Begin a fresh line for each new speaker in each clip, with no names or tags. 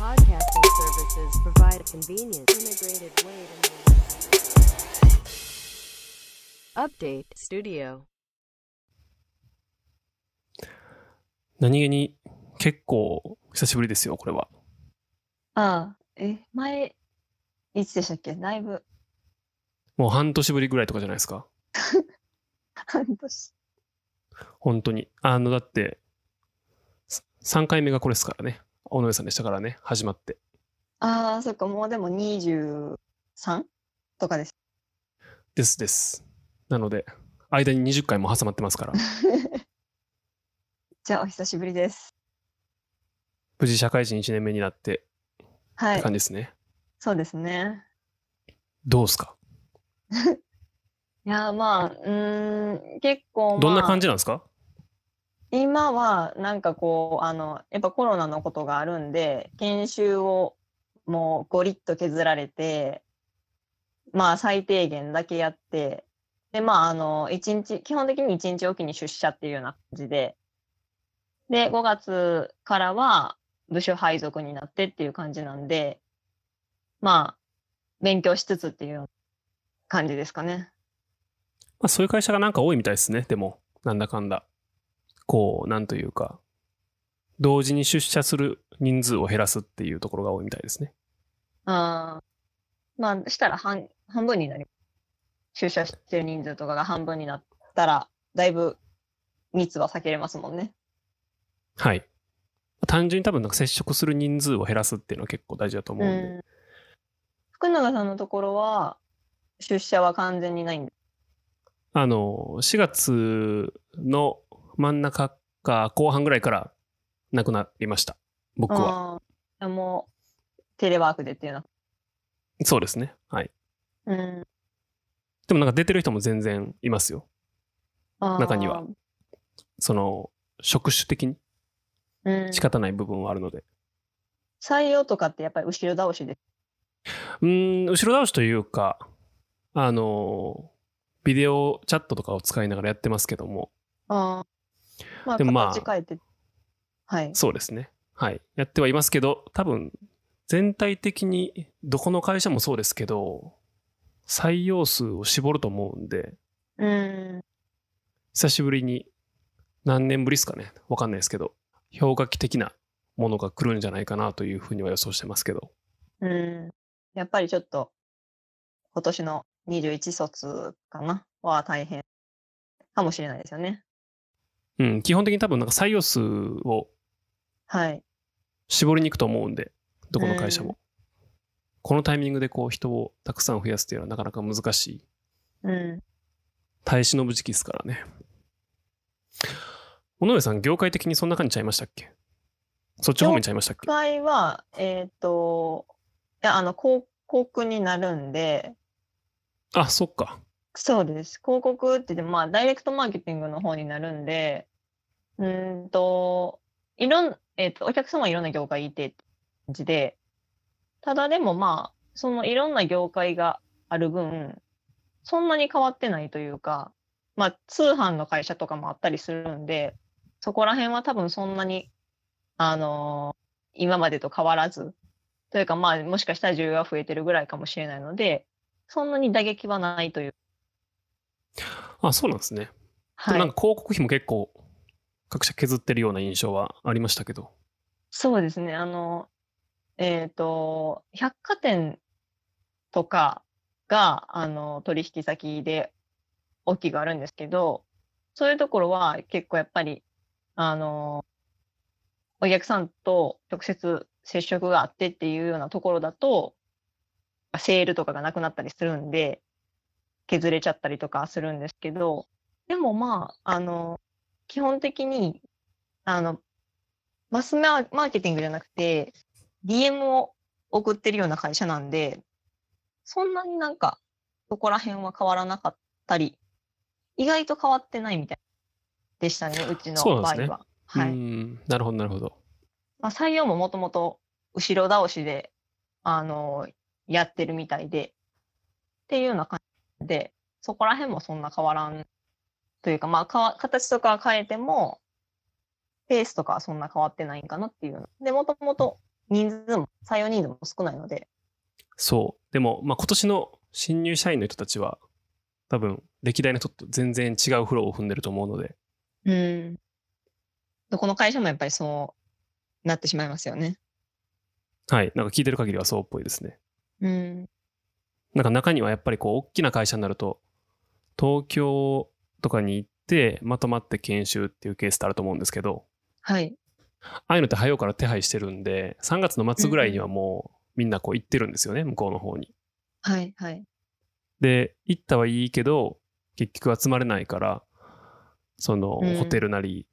podcasting services provide a convenient, integrated way to Update Studio.
何気に結構久しぶりですよ、これは。
ああ、え、前、いつでしたっけ？だいぶ、
もう半年ぶりぐらいとかじゃないですか。
半年。
本当に。あの、だって、3回目がこれですからね。尾上さんでしたからね、始まって。
ああ、そっか、もうでも 23? とかです。
ですです。なので、間に20回も挟まってますから、
じゃあ、お久しぶりです。
無事社会人1年目になってって
はい
感じですね。
そうですね。
どうですか？
いやー、まあ、うーん、結構、まあ、
どんな感じなんですか？
今は、なんかこう、あの、やっぱコロナのことがあるんで、研修をもうゴリッと削られて、まあ最低限だけやって、で、まああの、一日、基本的に一日おきに出社っていうような感じで、で、5月からは部署配属になってっていう感じなんで、まあ、勉強しつつっていう感じですかね。
まあ、そういう会社がなんか多いみたいですね、でも、なんだかんだ。こう、なんというか、同時に出社する人数を減らすっていうところが多いみたいですね。
あーまあ、したら半半分になり出社してる人数とかが半分になったら、だいぶ密は避けれますもんね。
はい。単純に多分なんか接触する人数を減らすっていうのは結構大事だと思うんで。
うん福永さんのところは、出社は完全にないんで。
あの、4月の真ん中か後半ぐらいからなくなりました。僕は。
ああ、もう、テレワークでっていうのは。
そうですね。はい。
うん。
でもなんか出てる人も全然いますよ。中には。その、職種的に
うん、
仕方ない部分はあるので。
採用とかってやっぱり後ろ倒しで。
うーん、後ろ倒しというか、あの、ビデオチャットとかを使いながらやってますけども、
ああ。まあ、
でもまあ
形変えて。はい。
そうですね。はい。やってはいますけど、多分、全体的に、どこの会社もそうですけど、採用数を絞ると思うんで、
うん。
久しぶりに、何年ぶりですかね。わかんないですけど、氷河期的なものが来るんじゃないかなというふうには予想してますけど。
うん。やっぱりちょっと、今年の21卒かな？は大変かもしれないですよね。
うん、基本的に多分なんか採用数を
はい。
絞りに行くと思うんで、どこの会社
うん
も。このタイミングでこう人をたくさん増やすっていうのはなかなか難しい。
うん。
耐え忍ぶ時期ですからね。尾上さん、業界的にそんな感じちゃいましたっけ？そっち方面ちゃいましたっけ？
会は、えっ、と、いや、あの、広告になるんで、
あ、そっか。
そうです。広告って言っても、まあ、ダイレクトマーケティングの方になるんで、うーんと、いろん、えっ、と、お客様はいろんな業界いてって感じで、ただでもまあ、そのいろんな業界がある分、そんなに変わってないというか、まあ、通販の会社とかもあったりするんで、そこら辺は多分そんなに、あのー今までと変わらず、というかまあ、もしかしたら需要が増えてるぐらいかもしれないので、そんなに打撃はないという。
あ、そうなんですね。で
はい。
もなんか広告費も結構各社削ってるような印象はありましたけど。
そうですね。あの、えっ、と、百貨店とかが、あの、取引先で大きくあるんですけど、そういうところは結構やっぱり、あの、お客さんと直接接触があってっていうようなところだと、セールとかがなくなったりするんで、削れちゃったりとかするんですけど、でもまあ、あの、基本的に、あの、マスママーケティングじゃなくて、DM を送ってるような会社なんで、そんなになんか、そこら辺は変わらなかったり、意外と変わってないみたいでしたね、うちの場合は。は
う
い。
ん、なるほど、なるほど。
まあ、採用ももともと後ろ倒しで、あの、やってるみたいで、っていうような感じで、そこら辺もそんな変わらんというか、まあ、かわ形とかは変えても、ペースとかはそんな変わってないんかなっていうの。で、もともと人数も、採用人数も少ないので、
そう。でも、まあ、今年の新入社員の人たちは、多分、歴代の人と全然違うフローを踏んでると思うので、
うん。どこの会社もやっぱりそうなってしまいますよね。
はい。なんか聞いてる限りはそうっぽいですね。
うん。
なんか中にはやっぱりこう、大きな会社になると、東京とかに行って、まとまって研修っていうケースってあると思うんですけど、
はい。
ああいうのって早うから手配してるんで、3月の末ぐらいにはもうみんなこう行ってるんですよね、向こうの方に。
はい。はい。
で、行ったはいいけど、結局集まれないから、その
うん
ホテルなり、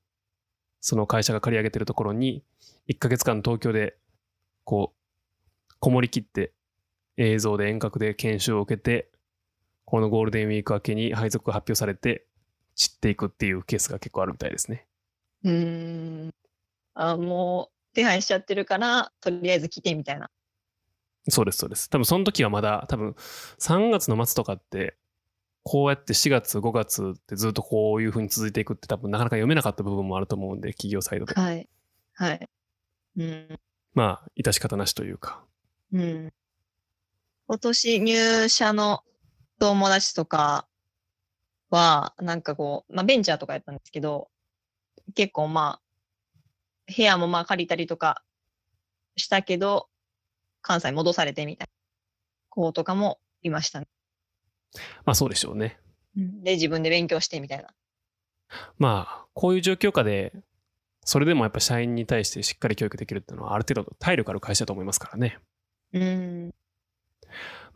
その会社が借り上げてるところに、1ヶ月間東京で、こう、こもりきって、映像で遠隔で研修を受けて、このゴールデンウィーク明けに配属が発表されて、散っていくっていうケースが結構あるみたいですね。
うーん。あ、もう手配しちゃってるから、とりあえず来てみたいな。
そうです、そうです。多分その時はまだ、多分3月の末とかって、こうやって4月、5月ってずっとこういう風に続いていくって多分なかなか読めなかった部分もあると思うんで、企業サイドで。
はい。はい。うん。
まあ、致し方なしというか。
うん。今年入社の友達とかは、なんかこう、まあベンチャーとかやったんですけど、結構まあ、部屋もまあ借りたりとかしたけど、関西戻されてみたいな子とかもいましたね。
まあそうでしょうね。
で、自分で勉強してみたいな。
まあ、こういう状況下で、それでもやっぱ社員に対してしっかり教育できるっていうのはある程度体力ある会社だと思いますからね。
うん。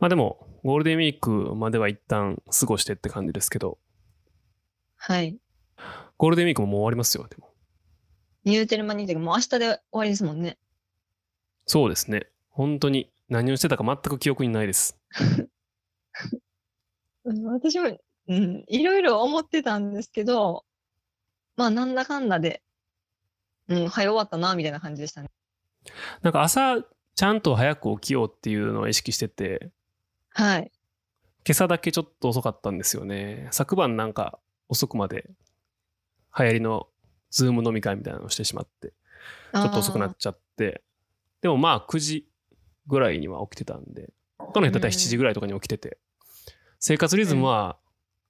まあでも、ゴールデンウィークまでは一旦過ごしてって感じですけど、
はい。
ゴールデンウィークももう終わりますよ、でも。
ニューテルマニーテもう明日で終わりですもんね。
そうですね。本当に何をしてたか全く記憶にないです。
うん私も、うん、いろいろ思ってたんですけど、まあ、なんだかんだで、うん、早終わったな、みたいな感じでしたね。
なんか朝、ちゃんと早く起きようっていうのを意識してて、
はい。
今朝だけちょっと遅かったんですよね。昨晩なんか遅くまで流行りのズーム飲み会みたいなのをしてしまって、
ち
ちょっと遅くなっちゃって、でもまあ9時ぐらいには起きてたんで、他の人だったら7時ぐらいとかに起きてて、生活リズムは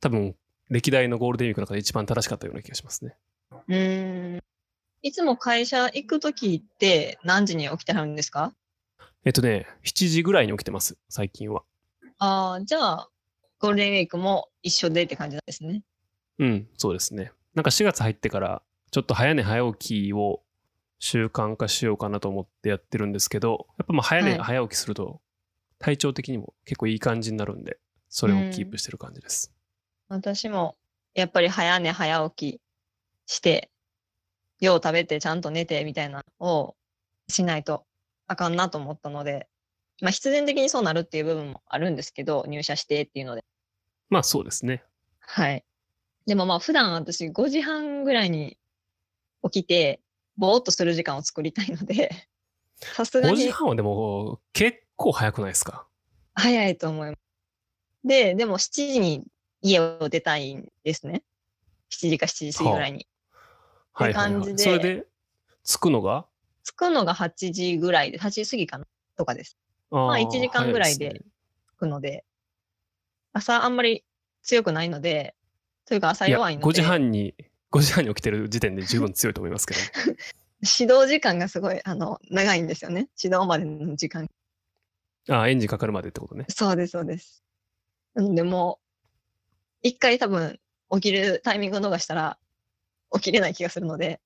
多分歴代のゴールデンウィークの中で一番正しかったような気がしますね。
うーん。いつも会社行くときって何時に起きてはるんですか？
えっとね、7時ぐらいに起きてます、最近は。
ああ、じゃあ、ゴールデンウィークも一緒でって感じなんですね。
うん、そうですね。なんか4月入ってから、ちょっと早寝早起きを習慣化しようかなと思ってやってるんですけど、やっぱまあ早寝
はい
早起きすると、体調的にも結構いい感じになるんで、それをキープしてる感じです。
私も、やっぱり早寝早起きして、よう食べてちゃんと寝てみたいなのをしないとあかんなと思ったので、まあ必然的にそうなるっていう部分もあるんですけど、入社してっていうので。
まあそうですね。
はい。でもまあ普段私5時半ぐらいに起きて、ぼーっとする時間を作りたいので、さすが
5時
に
半はでも結構早くないですか？
早いと思います。で、でも7時に家を出たいんですね。7時か7時過ぎぐらいに。
はいはい、はい。
感じで
それで、着くのが？
着くのが8時ぐらいで、8時過ぎかなとかです。
あ
まあ
ー
1時間ぐらいで着くので、朝あんまり強くないので、というか朝弱いので、
5時半に、5時半に起きてる時点で十分強いと思いますけどね。
指導時間がすごい、あの、長いんですよね。指導までの時間。
ああ、エンジンかかるまでってことね。
そうです、そうです。なのでもう、一回多分起きるタイミングを逃したら、起きれない気がするので、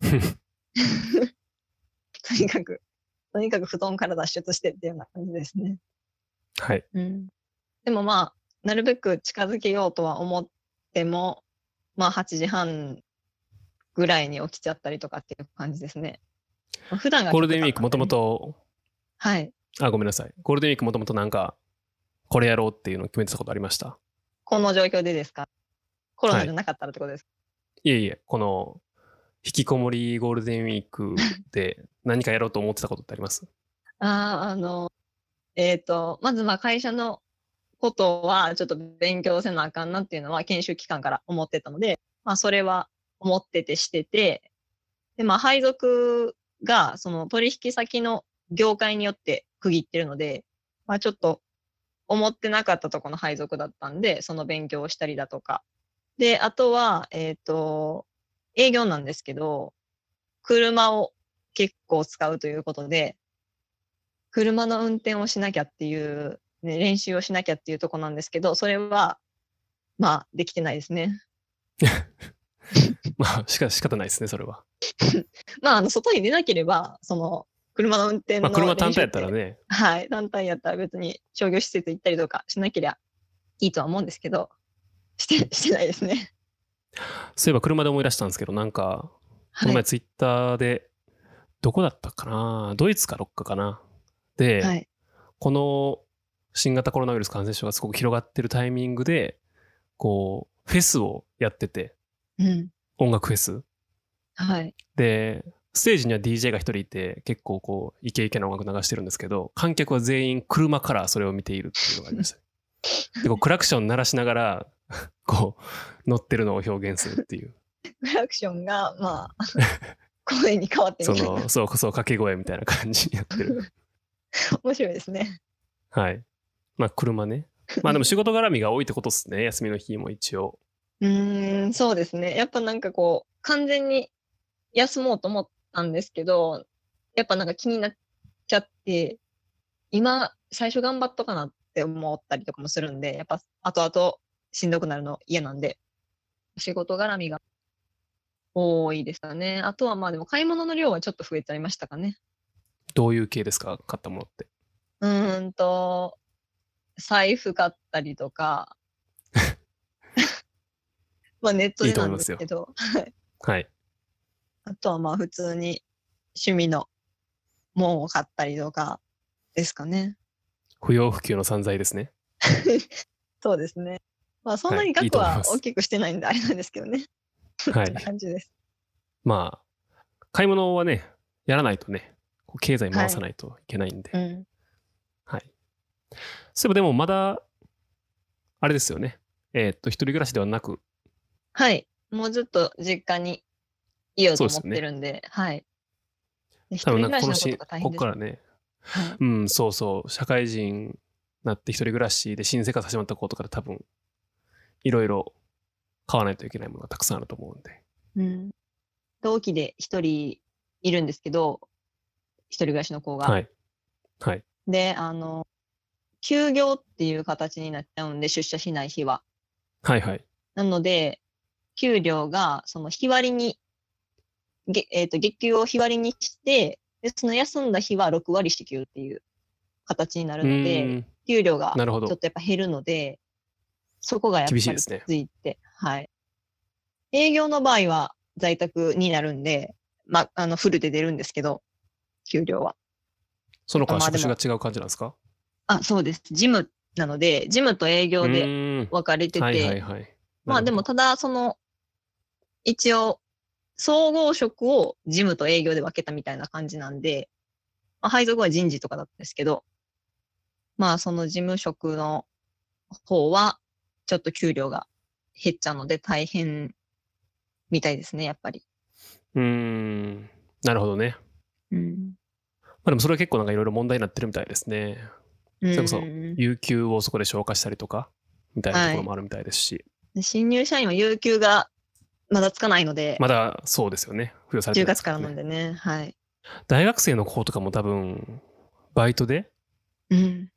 とにかく、とにかく布団から脱出してっていうような感じですね。
はい。
うん。でもまあ、なるべく近づけようとは思っても、まあ8時半ぐらいに起きちゃったりとかっていう感じですね。まあ普段が
ゴールデンウィークもとも。と、
はい。
あ、ごめんなさい。ゴールデンウィークもともとなんか、これやろうっていうのを決めてたことありました？
この状況でですか？コロナじゃなかったらってことですか、
いえいえ、この、引きこもりゴールデンウィークで何かやろうと思ってたことってあります？
ああ、あの、えっ、と、まずまあ会社のことはちょっと勉強せなあかんなっていうのは研修期間から思ってたので、まあそれは思っててしてて、でまあ配属がその取引先の業界によって区切ってるので、まあちょっと思ってなかったとこの配属だったんで、その勉強をしたりだとか。で、あとは、えっ、と、営業なんですけど、車を結構使うということで、車の運転をしなきゃっていう、ね、練習をしなきゃっていうとこなんですけど、それは、まあ、できてないですね。
まあ、しか仕方ないですね、それは。
まあ、あの、外に出なければ、その、車の運転の
まあ、車単体やったらね、
はい、団体やったら別に商業施設行ったりとかしなけりゃいいとは思うんですけど、して、してないですね。
そういえば車で思い出したんですけど、なんか、こ
はい
の前。ツイッターで、どこだったかな？ドイツかどっかかな？で、
はい。
この新型コロナウイルス感染症がすごく広がってるタイミングで、こう、フェスをやってて、
うん。
音楽フェス。
はい。
で、ステージには DJ が一人いて、結構こう、イケイケな音楽流してるんですけど、観客は全員車からそれを見ているっていうのがありました。で、こうクラクション鳴らしながら、こう、乗ってるのを表現するっていう。
クラクションが、まあ、声に変わって
そ
みたいな。
の、そうそう、掛け声みたいな感じにやってる。
面白いですね。
はい。まあ、車ね。まあでも仕事絡みが多いってことっすね。休みの日も一応。
うーん、そうですね。やっぱなんかこう、完全に休もうと思ったんですけど、やっぱなんか気になっちゃって、今、最初頑張っとかなって思ったりとかもするんで、やっぱ後々しんどくなるの嫌なんで、仕事絡みが多いですかね。あとはまあでも買い物の量はちょっと増えちゃいましたかね。
どういう系ですか？買ったものって。
うーんと、財布買ったりとか、まあネットでなんですけど、
はい。
あとはまあ普通に趣味のもんを買ったりとかですかね。
不要不急の散財ですね。
そうですね。まあそんなに
はいいい
額は大きくしてないんであれなんですけどね。
はい
感じです。
まあ、買い物はね、やらないとね、こう経済回さないといけないんで。
うん。
はい。そういえばでもまだ、あれですよね。えーっと、一人暮らしではなく、
はい。もうずっと実家にいようと思ってるんで、はい。で一
多分なんかこのし、ここか。らね、
はい
うん、そうそう、社会人になって一人暮らしで新生活始まった子とかで多分、いろいろ買わないといけないものがたくさんあると思うんで。
うん。同期で一人いるんですけど、一人暮らしの子が。
はい。はい。
で、あの、休業っていう形になっちゃうんで、出社しない日は。
はいはい。
なので、給料が、その日割りに、げえっ、と、月給を日割りにして、で、その休んだ日は6割支給っていう形になる
う
ので、給料が
なるほど
ちょっと。やっぱ減るので、そこがやっぱりき
厳しいですね
ついって、はい。営業の場合は在宅になるんで、まあ、あの、フルで出るんですけど、給料は。
その子は
まあでも
職種が違う感じなんですか？
あ、そうです。ジムなので、ジムと営業
う
で分かれてて、
はいはいはい。
まあでもただその、一応、総合職を事務と営業で分けたみたいな感じなんで、まあ、配属は人事とかだったんですけど、まあその事務職の方は、ちょっと給料が減っちゃうので大変みたいですね、やっぱり。
うーん。なるほどね。
うん。
まあでもそれは結構なんかいろいろ問題になってるみたいですね。
そ
れこそ
で
有給をそこで消化したりとか、みたいなところもあるみたいですし、
新入社員は有給がまだつかないので、
まだそうですよね。付与されて
10
るんです
月から
ね
なんでね、はい。
大学生の子とかも多分、バイトで
うん。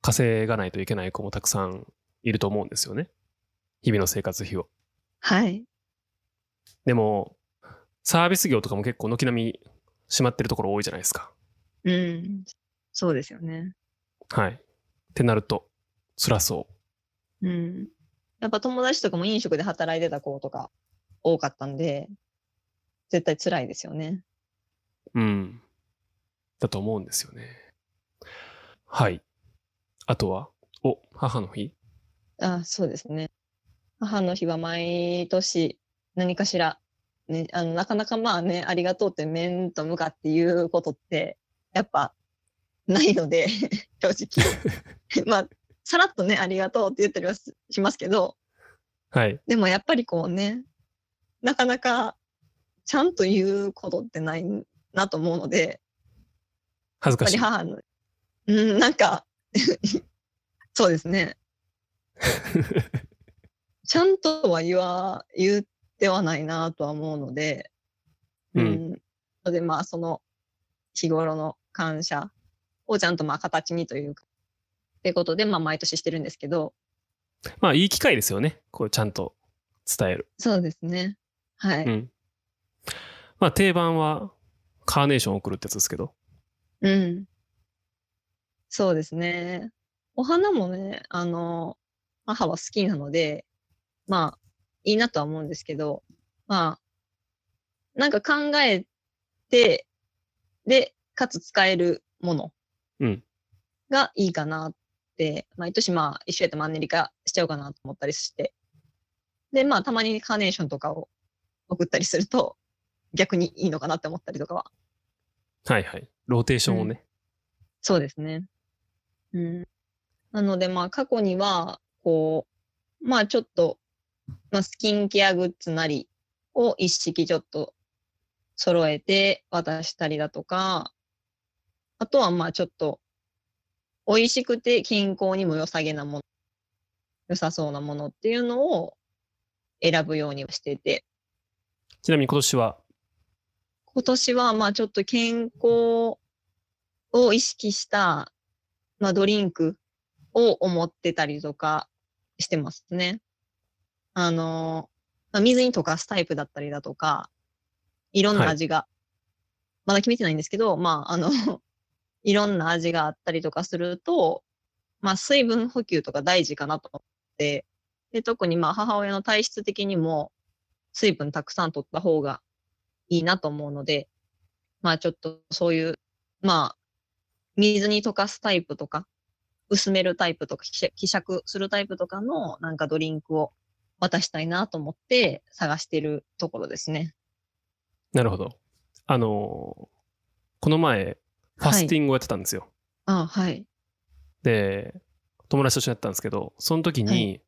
稼がないといけない子もたくさんいると思うんですよね。日々の生活費を。
はい。
でも、サービス業とかも結構軒並み閉まってるところ多いじゃないですか。
うん。そうですよね。
はい。ってなると、辛そ
うん。やっぱ友達とかも飲食で働いてた子とか多かったんで、絶対辛いですよね。
う。うん。だと思うんですよね。はい。あとは、お、母の日？
あ、そうですね。母の日は毎年何かしら、ね、あの、なかなかまあね、ありがとうって面と向かって言うことって、やっぱないので、正直。まあ、さらっとね、ありがとうって言ったりはししますけど、
はい。
でもやっぱりこうね、なかなかちゃんと言うことってないなと思うので、
恥ずかしい。
り母の、うん、なんか、そうですね。ちゃんとは言わ、言ってはないなとは思うので、
う。
うんん。ので、まあ、その、日頃の感謝をちゃんとまあ形にというか、ってことで、まあ、毎年してるんですけど、
まあ、いい機会ですよね。こう、ちゃんと伝える。
そうですね。はい。
うん。まあ、定番は、カーネーションを送るってやつですけど。
うん。そうですね。お花もね、あの、母は好きなので、まあ、いいなとは思うんですけど、まあ、なんか考えて、で、かつ使えるもの
うん
がいいかなって、毎年まあ、一緒やったらマンネリ化しちゃうかなと思ったりして。で、まあ、たまにカーネーションとかを送ったりすると、逆にいいのかなって思ったりとかは
はいはい。ローテーションをね。
そうですね。うん。なので、まあ、過去には、こう、まあ、ちょっと、まあ、スキンケアグッズなりを一式ちょっと揃えて渡したりだとか、あとは、まあ、ちょっと、美味しくて健康にも良さげなもの、良さそうなものっていうのを選ぶようにしてて、
ちなみに今年は、
今年は、まあちょっと健康を意識した、まあドリンクを思ってたりとかしてますね。あの、まあ、水に溶かすタイプだったりだとか、いろんな
はい
味が、まだ決めてないんですけど、まああの、いろんな味があったりとかすると、まあ水分補給とか大事かなと思って、で、特にまあ母親の体質的にも水分たくさん取った方がいいなと思うので、まあちょっとそういう、まあ、水に溶かすタイプとか、薄めるタイプとか、希釈するタイプとかのなんかドリンクを渡したいなと思って探してるところですね。
なるほど。あのこの前、ファスティングをやってたんですよ。
あはい。
で、友達と一緒にやったんですけど、その時に、
はい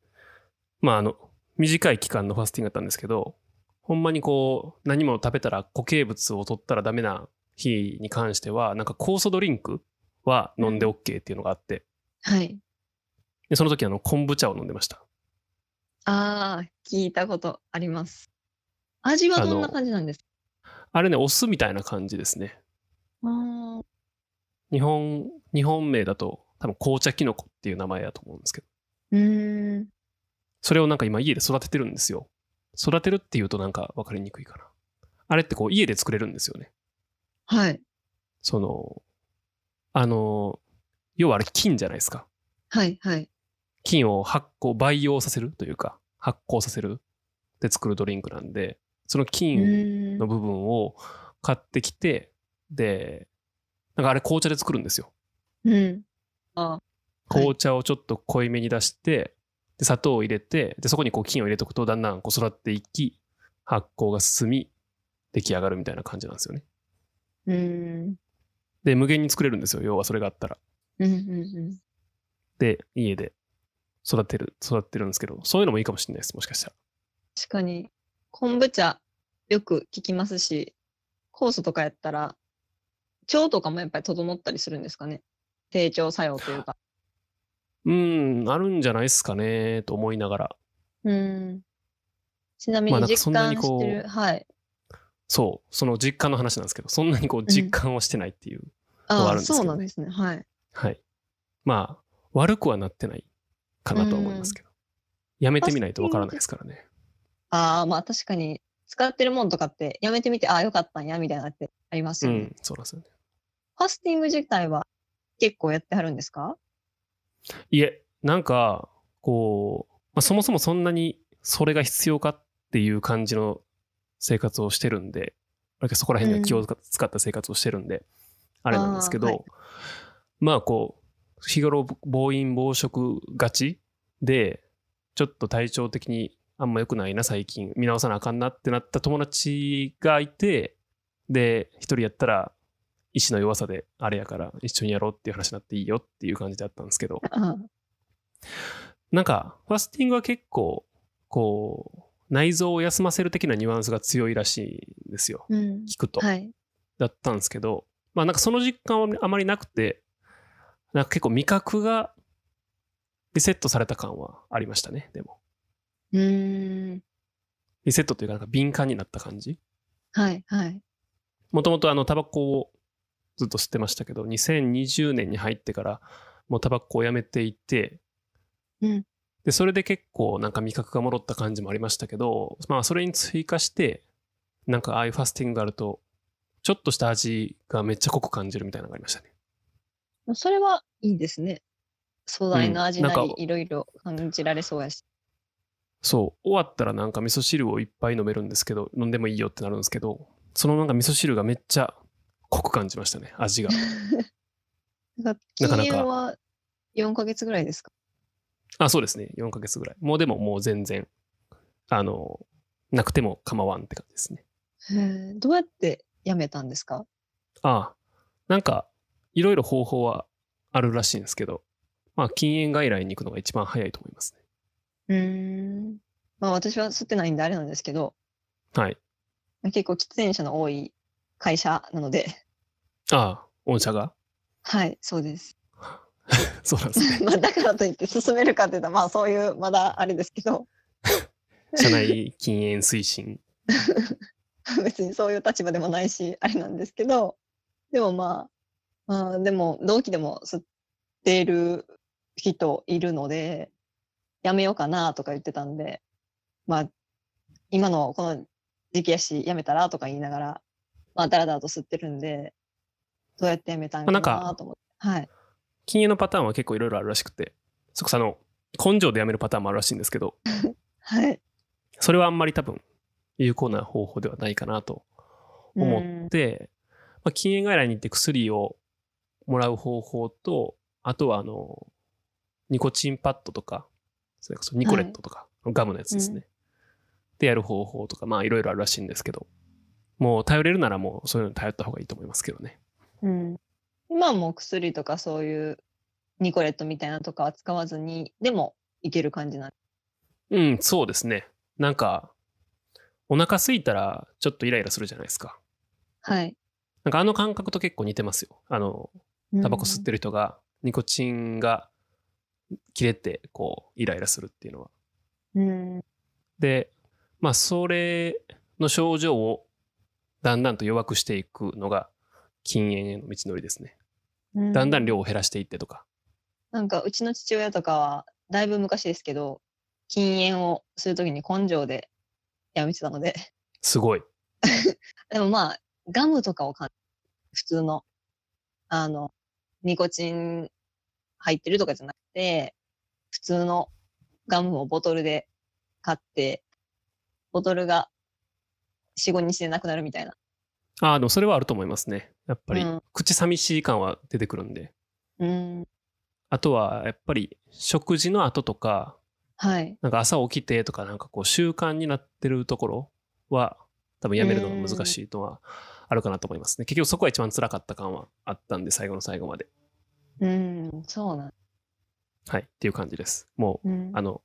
まあ、あの、短い期間のファスティングだったんですけど、ほんまにこう、何も食べたら固形物を取ったらダメな日に関しては、なんか酵素ドリンクは飲んで OK っていうのがあって、
はい。
でその時あの、昆布茶を飲んでました。
ああ、聞いたことあります。味はどんな感じなんですか？
あれね、お酢みたいな感じですね。
あ
日本、日本名だと多分紅茶キノコっていう名前だと思うんですけど、
ーうーん。
それをなんか今家で育ててるんですよ。育てるっていうとなんか分かりにくいかな。あれってこう家で作れるんですよね。
はい。
その、あの、要はあれ菌じゃないですか。
はい。はい。
菌を発酵、培養させるというか、発酵させるで作るドリンクなんで、その
う
菌の部分を買ってきて、で、なんかあれ紅茶で作るんですよ。
うん。あはい
紅茶をちょっと濃いめに出して、で砂糖を入れて、でそこにこう菌を入れておくとだんだんこう育っていき、発酵が進み、出来上がるみたいな感じなんですよね。
うーん。
で、無限に作れるんですよ。要はそれがあったら。
うん。うん。うん。
で、家で育てる、育ってるんですけど、そういうのもいいかもしれないです。もしかしたら。
確かに、昆布茶よく聞きますし、酵素とかやったら、腸とかもやっぱり整ったりするんですかね？成長作用というか。
うーん、あるんじゃないですかね、と思いながら。
うん。ちなみに実感してる、はい。
そう、その実感の話なんですけど、そんなにこう実感をしてないっていう。のはあるんですけどね
そうなんですね。はい。
はい。まあ、悪くはなってないかなとは思いますけど。やめてみないとわからないですからね。
ああ、まあ確かに、使ってるもんとかって、やめてみて、ああ、よかったんや、みたいなのってありますよね。
うん、そうなんですよね。
ファスティング自体は結構やってはるんですか？
いえ、なんか、こう、まあ、そもそもそんなにそれが必要かっていう感じの生活をしてるんで、そこら辺には気を使った生活をしてるんで、あれなんですけど、
はい。
まあこう、日頃暴飲暴食がちで、ちょっと体調的にあんま良くないな、最近、見直さなあかんなってなった友達がいて、で、一人やったら、意志の弱さであれやから一緒にやろうっていう話になっていいよっていう感じだったんですけど、
あ
なんか、ファスティングは結構、こう、内臓を休ませる的なニュアンスが強いらしいんですよ。
うん。
聞くと。
はい。
だったんですけど、まあなんかその実感はあまりなくて、なんか結構味覚がリセットされた感はありましたね、でも。
うーん。
リセットというかなんか敏感になった感じ。
はい、はい。
もともとあのタバコをずっと吸ってましたけど、2020年に入ってからもうタバコをやめていて、
うん
で、それで結構なんか味覚が戻った感じもありましたけど、まあそれに追加して、なんかああいうファスティングがあると、ちょっとした味がめっちゃ濃く感じるみたいなのがありましたね。
それはいいですね。素材の味なりいろいろ感じられそうやし。
そう、終わったらなんか味噌汁をいっぱい飲めるんですけど、飲んでもいいよってなるんですけど、そのなんか味噌汁がめっちゃ濃く感じましたね、味が。
なんか禁煙は4ヶ月ぐらいですか？
あ、そうですね。4ヶ月ぐらい。もうでももう全然、あの、なくても構わんって感じですね。
どうやってやめたんですか？
ああ、なんか、いろいろ方法はあるらしいんですけど、まあ、禁煙外来に行くのが一番早いと思いますね。
うーん。まあ私は吸ってないんであれなんですけど、
はい。
結構喫煙者の多い会社なので、
ああ、御社が？
はい、そうです。
そうなんですね。
まあだからといって進めるかって言ったら、まあそういう、まだあれですけど、
社内禁煙推進。
別にそういう立場でもないし、あれなんですけど、でもまあ、まあ、でも同期でも吸ってる人いるので、やめようかなとか言ってたんで、まあ、今のこの時期やし、やめたらとか言いながら、まあ、だらだらと吸ってるんで、どうやってやめたんか
まあなんか
なと思って。はい。
禁煙のパターンは結構いろいろあるらしくて、そこそあの、根性でやめるパターンもあるらしいんですけど、
はい。
それはあんまり多分、有効な方法ではないかなと思って、まあ、禁煙外来に行って薬をもらう方法と、あとはあの、ニコチンパッドとか、それこそニコレットとか、ガムのやつですね。
う
でやる方法とか、まあいろいろあるらしいんですけど、もう頼れるならもうそういうのに頼った方がいいと思いますけどね。
うん。今はもう薬とかそういうニコレットみたいなのとかは使わずに、でもいける感じなん
うん、そうですね。なんか、お腹空いたらちょっとイライラするじゃないですか。
はい。
なんかあの感覚と結構似てますよ。あの、タバコ吸ってる人がニコチンが切れてこうイライラするっていうのは。
うん。
で、まあそれの症状をだんだんと弱くしていくのが禁煙への道のりですね。
うん。
だんだん量を減らしていってとか。
なんかうちの父親とかは、だいぶ昔ですけど、禁煙をするときに根性でやめてたので、
すごい。
でもまあ、ガムとかを買普通の、あの、ニコチン入ってるとかじゃなくて、普通のガムをボトルで買って、ボトルが4、5日でなくなるみたいな。
ああ、でもそれはあると思いますね。やっぱり、
うん
口寂しい感は出てくるんで。
うん。
あとはやっぱり食事の後とか、
はい。
なんか朝起きてとかなんかこう習慣になってるところは多分やめるのが難しいのはあるかなと思いますね。結局そこが一番辛かった感はあったんで最後の最後まで。
うん、そうなん。
はい。っていう感じです。もう、
うん
あの、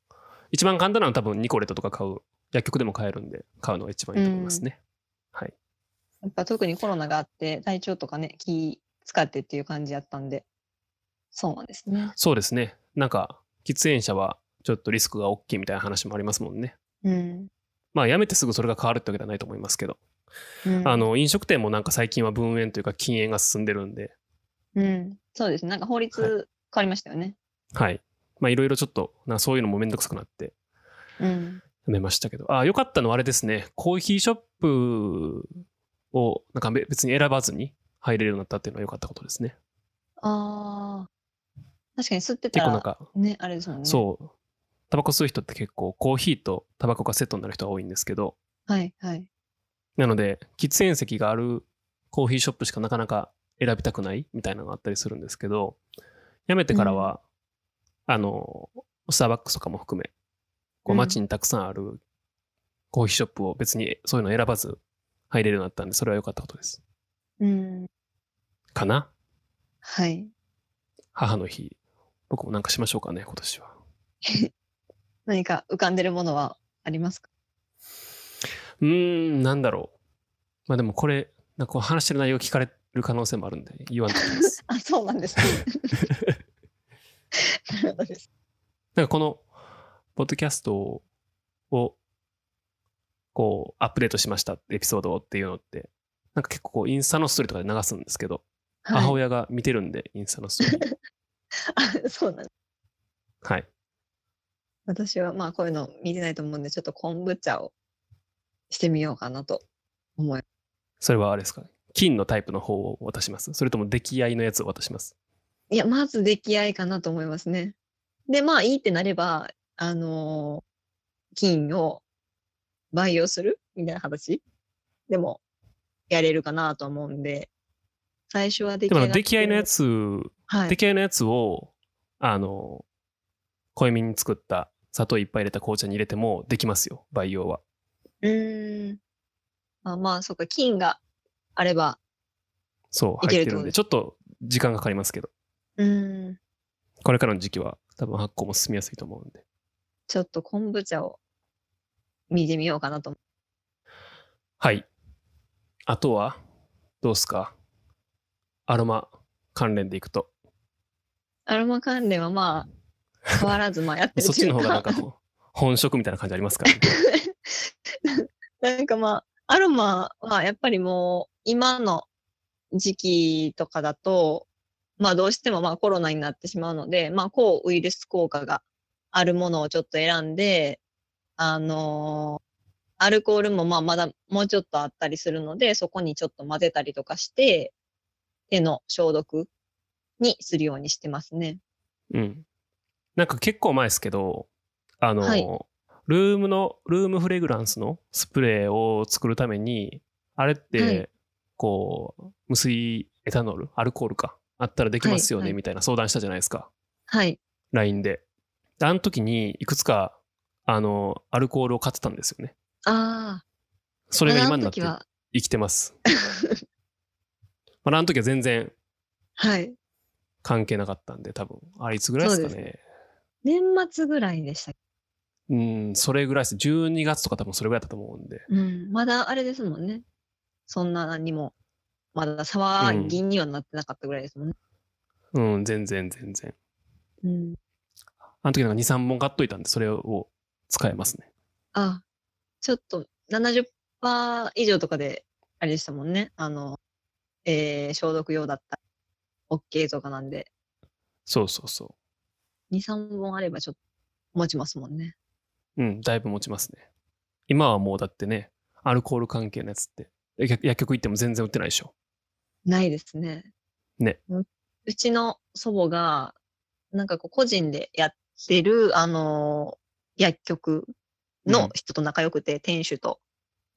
一番簡単なのは多分ニコレットとか買う、薬局でも買えるんで買うのが一番いいと思いますね。はい。
やっぱ特にコロナがあって、体調とかね、気使ってっていう感じやったんで、そうなんですね。
そうですね。なんか喫煙者はちょっとリスクが大きいみたいな話もありますもんね。
うん。
まあやめてすぐそれが変わるってわけではないと思いますけど、
うん、
あ、の飲食店もなんか最近は分煙というか禁煙が進んでるんで、
うん。そうですね。なんか法律変わりましたよね。
はい。まあいろいろちょっとなそういうのもめんどくさくなって
うん。
やめましたけど、あ、よかったのはあれですね。コーヒーショップをなんかべ別に選ばずに入れるようになったっていうのは良かったことですね。
ああ。確かに吸ってたら、
結構なんか、
ね、あれですもんね。
そう。タバコ吸う人って結構コーヒーとタバコがセットになる人が多いんですけど、
はい、はい。
なので、喫煙席があるコーヒーショップしかなかなか選びたくないみたいなのがあったりするんですけど、辞めてからは、あの、スターバックスとかも含め、こう
うん
街にたくさんあるコーヒーショップを別にそういうの選ばず入れるようになったんで、それは良かったことです。
うん。
かな？
はい。
母の日。僕もなんかしましょうかね、今年は。
何か浮かんでるものはありますか？
うーん、なんだろう。まあでもこれ、なんか話してる内容聞かれる可能性もあるんで、言わんときます。
あ、そうなんですね。なるほどです。
なんかこの、ポッドキャストを、こう、アップデートしましたエピソードをっていうのって、なんか結構こう、インスタのストーリーとかで流すんですけど、
はい
母親が見てるんで、インスタのストーリー。
あそうなん。
はい。
私はまあこういうの見てないと思うんで、ちょっと昆布茶をしてみようかなと思い
それはあれですか？ね。金のタイプの方を渡します？それとも出来合いのやつを渡します？
いや、まず出来合いかなと思いますね。で、まあいいってなれば、あのー金を培養する？みたいな形でもやれるかなと思うんで、最初は出
でも
来合いが
出来合いのやつ、
はい
出。来合いのやつを、あの、濃いめに作った砂糖いっぱい入れた紅茶に入れてもできますよ、培養は。
うーん。あまあ、そっか、金があれば、
そう、
いける
入ってるんで、ちょっと時間がかかりますけど、
うーん。
これからの時期は多分発酵も進みやすいと思うんで。
ちょっと昆布茶を見てみようかなと思
はい。あとは、どうすか？アロマ関連でいくと。
アロマ関連はまあ、変わらずまあやってる
そっちの方がなんか本職みたいな感じありますか？らね。
なんかまあ、アロマはやっぱりもう今の時期とかだと、まあどうしてもまあコロナになってしまうので、まあ抗ウイルス効果があるものをちょっと選んで、あのーアルコールもまあまだもうちょっとあったりするので、そこにちょっと混ぜたりとかして、手の消毒にするようにしてますね。
うん。なんか結構前ですけど、あの、
はい
ルームの、ルームフレグランスのスプレーを作るために、あれって、
はい
こう、無水エタノール、アルコールか、あったらできますよね、
はいはい
みたいな相談したじゃないですか。
はい。
LINE で。であの時に、いくつか、あの、アルコールを買ってたんですよね。
ああ。
それが今になって生きてます。まあ、あの時は全然
はい。
関係なかったんで、多分、あれいつぐらいですかね。
年末ぐらいでしたっけ？
うん、それぐらいです。12月とか多分それぐらいだったと思うんで。
うん。まだあれですもんね。そんな何も、まだ騒ぎにはなってなかったぐらいですもんね。
うん、全然全然。
うん。
あの時なんか2、3本買っといたんで、それを使えますね。
あ、ちょっと70%以上とかで、あれでしたもんね。あの、えー消毒用だったら OK とかなんで、
そうそうそ
2、3本あればちょっと持ちますもんね。
う。うん、だいぶ持ちますね。今はもうだってね、アルコール関係のやつって、薬薬局行っても全然売ってないでしょ。
ないですね。
ね
う。うちの祖母が、なんかこう個人でやってる、あのー薬局
うん
の人と仲良くて、店主と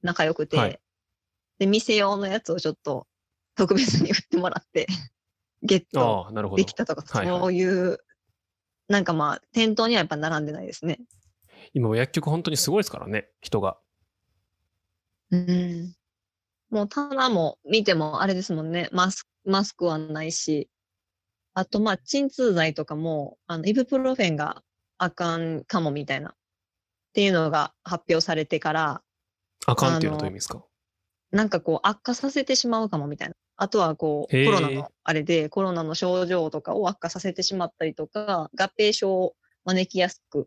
仲良くて、
はい
で、店用のやつをちょっと特別に売ってもらって、ゲットでき。たとか、
はいはい
そういう、なんかまあ、店頭にはやっぱ並んでないですね。
今は薬局本当にすごいですからね、人が。
うん。もう棚も見てもあれですもんね。マスク、マスクはないし。あとまあ、鎮痛剤とかも、あの、イブプロフェンがあかんかもみたいな。っていうのが発表されてから、
あかんっていうのは
あの
どういう意味ですか？
なんかこう悪化させてしまうかもみたいな。あとはこう、コロナのあれで、コロナの症状とかを悪化させてしまったりとか、合併症を招きやすく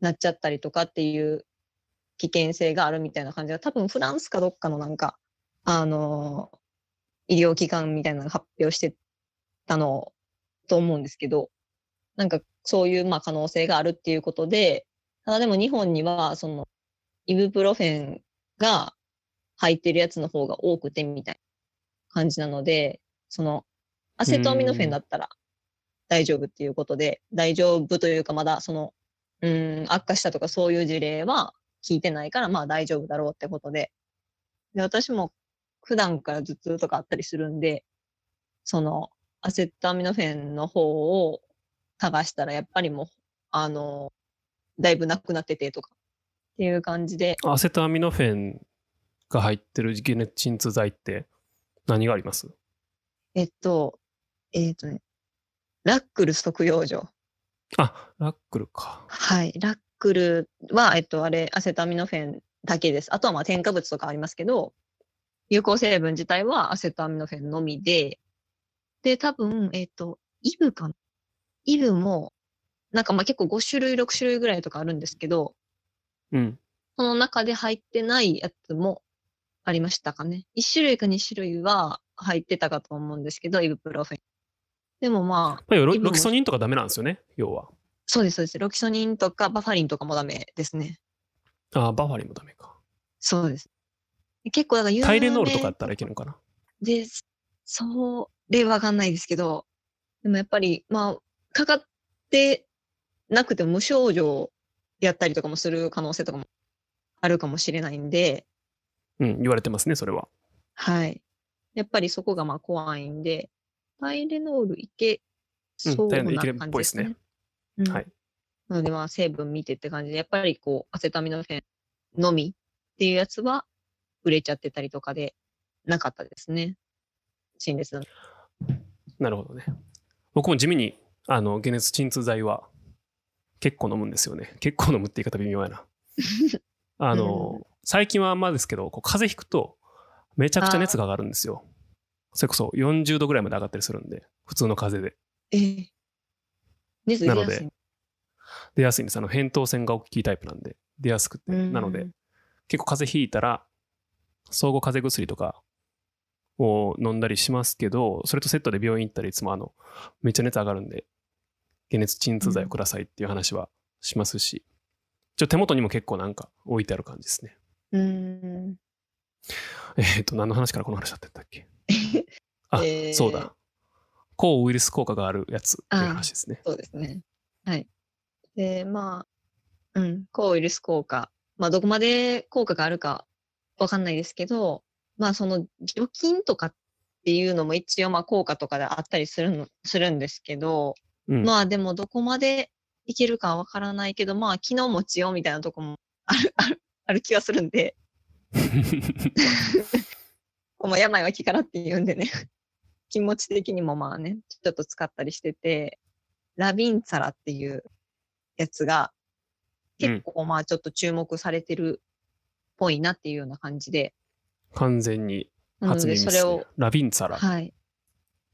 なっちゃったりとかっていう危険性があるみたいな感じが、多分フランスかどっかのなんか、あのー医療機関みたいなのが発表してたのと思うんですけど、なんかそういうまあ可能性があるっていうことで、ただでも日本にはそのイブプロフェンが入ってるやつの方が多くてみたいな感じなので、そのアセトアミノフェンだったら大丈夫っていうことで、大丈夫というかまだその、うーん、悪化したとかそういう事例は聞いてないからまあ大丈夫だろうってことで。で、私も普段から頭痛とかあったりするんで、そのアセトアミノフェンの方を探したらやっぱりもう、あの、だいぶなくなっててとかっていう感じで、
アセトアミノフェンが入ってる解熱鎮痛剤って何があります？
えっと、えっとね、ラックル即養生。
あ、ラックルか。
はい。ラックルは、えっと、あれ、アセトアミノフェンだけです。あとはまあ添加物とかありますけど、有効成分自体はアセトアミノフェンのみで、で、多分、えっ、と、イブかな？イブも、なんかまあ結構5種類、6種類ぐらいとかあるんですけど、
うん。
その中で入ってないやつもありましたかね。1種類か2種類は入ってたかと思うんですけど、イブプロフェン。でもまあ、
まあ、ロロキソニンとかダメなんですよね、要は。
そうです、そうです。ロキソニンとかバファリンとかもダメですね。
ああ、バファリンもダメか。
そうです。結構だから有名
タイレノールとかだったらいけるのかな？
で、それわかんないですけど、でもやっぱり、まあ、かかってなくても無症状やったりとかもする可能性とかもあるかもしれないんで、
うん、言われてますね、それは。
はい。やっぱりそこがまあ怖いんで、タイレノールいけ
うん
そうな
タイレノールいけるっ
感じ
ぽいですね
ですね。うん
はい。
なのでまあ成分見てって感じで、やっぱりこう、アセタミノフェンのみっていうやつは売れちゃってたりとかでなかったですね。陳列の。
なるほどね。僕も地味に、あの、解熱鎮痛剤は結構飲むんですよね。結構飲むって言い方微妙やな。あの、最近はあんまですけど、こう風邪ひくとめちゃくちゃ熱が上がるんですよ。それこそ40度ぐらいまで上がったりするんで、普通の風邪で。
ええ熱出
なので。出やすいんです。あの、扁桃腺が大きいタイプなんで、出やすくて。
うん
なので、結構風邪ひいたら、総合風邪薬とかを飲んだりしますけど、それとセットで病院行ったらいつもあの、めっちゃ熱上がるんで、解熱鎮痛剤をくださいっていう話はしますし、ちょ手元にも結構なんか置いてある感じですね。
うーん。
えっ、と、何の話からこの話だったっけ？あ、
えー
そうだ。抗ウイルス効果があるやつっていう話ですね。
そうですね。はい。で、まあ、うん、抗ウイルス効果。まあ、どこまで効果があるかわかんないですけど、まあ、その除菌とかっていうのも一応、まあ、効果とかであったりするの、するんですけど、
うん。
まあ、でもどこまでいけるかわからないけど、まあ、気の持ちようみたいなとこもある、ある、ある気がするんで、まあ、病は気からって言うんでね、気持ち的にもまあね、ちょっと使ったりしてて、ラビンツァラっていうやつが、結構まあちょっと注目されてるっぽいなっていうような感じで、
完全に初耳で
でそれを
すね。、ラビンツァラ。
はい。